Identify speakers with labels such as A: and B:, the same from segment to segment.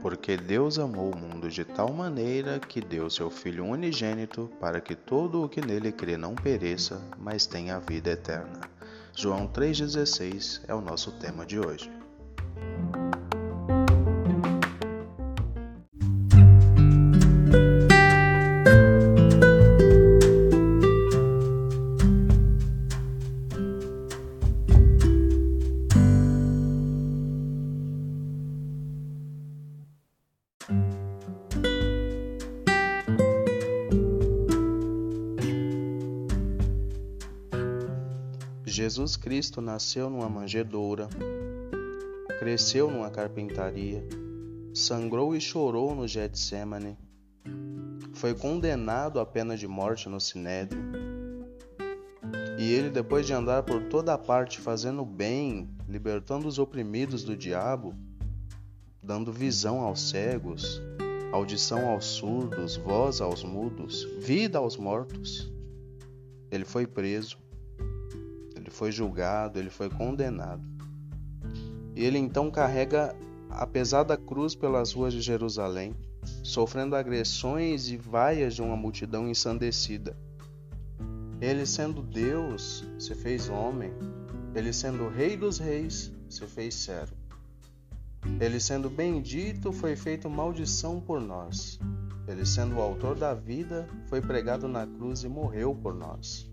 A: Porque Deus amou o mundo de tal maneira que deu seu Filho unigênito para que todo o que nele crê não pereça, mas tenha a vida eterna. João 3,16 é o nosso tema de hoje. Jesus Cristo nasceu numa manjedoura, cresceu numa carpintaria, sangrou e chorou no Getsemane, foi condenado à pena de morte no Sinédrio. E ele, depois de andar por toda parte fazendo bem, libertando os oprimidos do diabo, dando visão aos cegos, audição aos surdos, voz aos mudos, vida aos mortos, ele foi preso foi julgado, ele foi condenado. E ele então carrega a pesada cruz pelas ruas de Jerusalém, sofrendo agressões e vaias de uma multidão ensandecida. Ele, sendo Deus, se fez homem. Ele, sendo Rei dos Reis, se fez servo. Ele, sendo bendito, foi feito maldição por nós. Ele, sendo o autor da vida, foi pregado na cruz e morreu por nós.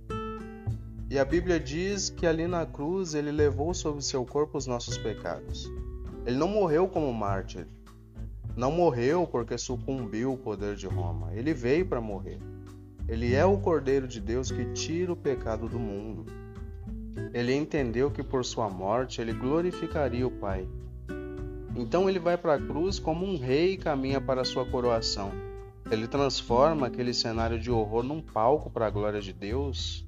A: E a Bíblia diz que ali na cruz ele levou sobre seu corpo os nossos pecados. Ele não morreu como mártir. Não morreu porque sucumbiu o poder de Roma. Ele veio para morrer. Ele é o Cordeiro de Deus que tira o pecado do mundo. Ele entendeu que por sua morte ele glorificaria o Pai. Então ele vai para a cruz como um rei e caminha para a sua coroação. Ele transforma aquele cenário de horror num palco para a glória de Deus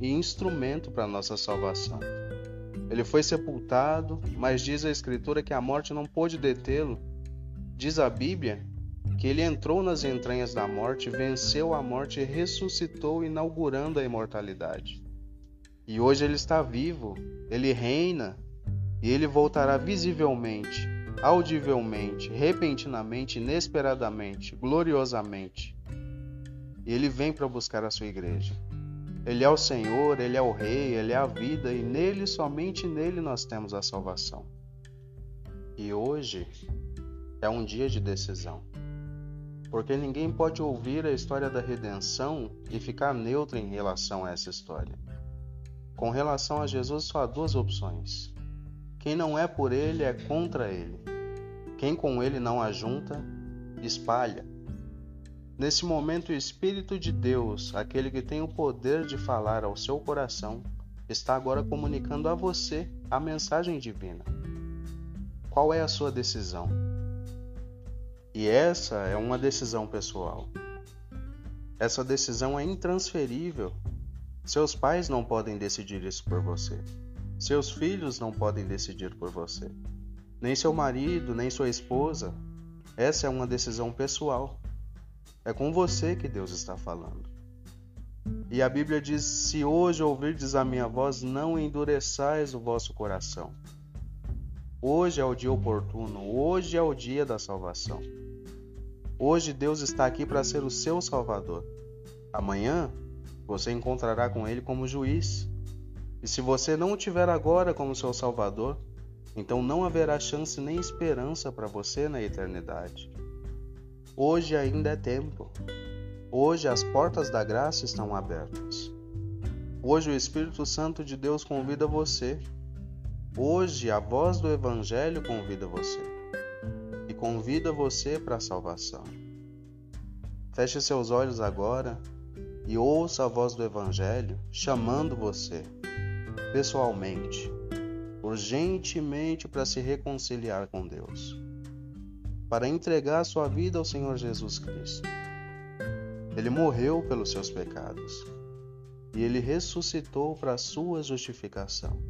A: e instrumento para nossa salvação. Ele foi sepultado, mas diz a Escritura que a morte não pôde detê-lo. Diz a Bíblia que ele entrou nas entranhas da morte, venceu a morte e ressuscitou, inaugurando a imortalidade. E hoje ele está vivo, ele reina e ele voltará visivelmente, audivelmente, repentinamente, inesperadamente, gloriosamente. E ele vem para buscar a sua igreja. Ele é o Senhor, Ele é o Rei, Ele é a vida e nele, somente nele, nós temos a salvação. E hoje é um dia de decisão, porque ninguém pode ouvir a história da redenção e ficar neutro em relação a essa história. Com relação a Jesus, só há duas opções: quem não é por Ele é contra Ele, quem com Ele não ajunta, espalha. Nesse momento, o Espírito de Deus, aquele que tem o poder de falar ao seu coração, está agora comunicando a você a mensagem divina. Qual é a sua decisão? E essa é uma decisão pessoal. Essa decisão é intransferível. Seus pais não podem decidir isso por você. Seus filhos não podem decidir por você. Nem seu marido, nem sua esposa. Essa é uma decisão pessoal. É com você que Deus está falando. E a Bíblia diz: Se hoje ouvirdes a minha voz, não endureçais o vosso coração. Hoje é o dia oportuno, hoje é o dia da salvação. Hoje Deus está aqui para ser o seu Salvador. Amanhã você encontrará com Ele como juiz. E se você não o tiver agora como seu Salvador, então não haverá chance nem esperança para você na eternidade. Hoje ainda é tempo. Hoje as portas da graça estão abertas. Hoje o Espírito Santo de Deus convida você. Hoje a voz do Evangelho convida você. E convida você para a salvação. Feche seus olhos agora e ouça a voz do Evangelho chamando você, pessoalmente, urgentemente para se reconciliar com Deus para entregar sua vida ao Senhor Jesus Cristo. Ele morreu pelos seus pecados e ele ressuscitou para a sua justificação.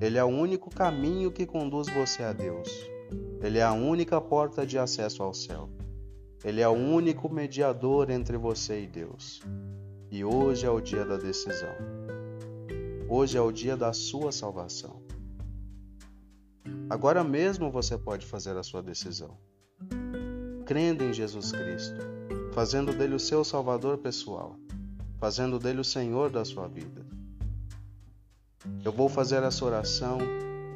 A: Ele é o único caminho que conduz você a Deus. Ele é a única porta de acesso ao céu. Ele é o único mediador entre você e Deus. E hoje é o dia da decisão. Hoje é o dia da sua salvação. Agora mesmo você pode fazer a sua decisão. Crendo em Jesus Cristo, fazendo dele o seu Salvador pessoal, fazendo dele o Senhor da sua vida. Eu vou fazer essa oração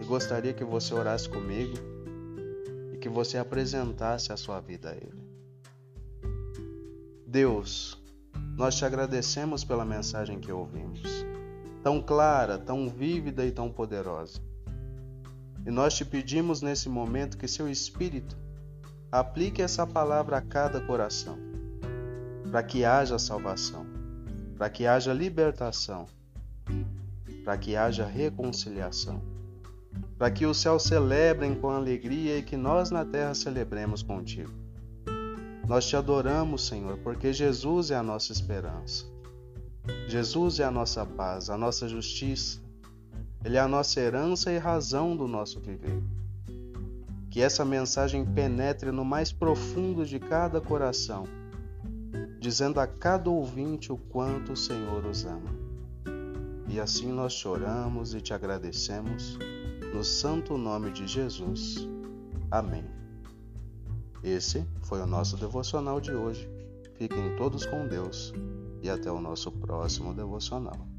A: e gostaria que você orasse comigo e que você apresentasse a sua vida a Ele. Deus, nós te agradecemos pela mensagem que ouvimos, tão clara, tão vívida e tão poderosa. E nós te pedimos nesse momento que seu Espírito aplique essa palavra a cada coração, para que haja salvação, para que haja libertação, para que haja reconciliação, para que os céus celebrem com alegria e que nós na terra celebremos contigo. Nós te adoramos, Senhor, porque Jesus é a nossa esperança. Jesus é a nossa paz, a nossa justiça, ele é a nossa herança e razão do nosso viver. Que essa mensagem penetre no mais profundo de cada coração, dizendo a cada ouvinte o quanto o Senhor os ama. E assim nós choramos e te agradecemos, no santo nome de Jesus. Amém. Esse foi o nosso devocional de hoje. Fiquem todos com Deus e até o nosso próximo devocional.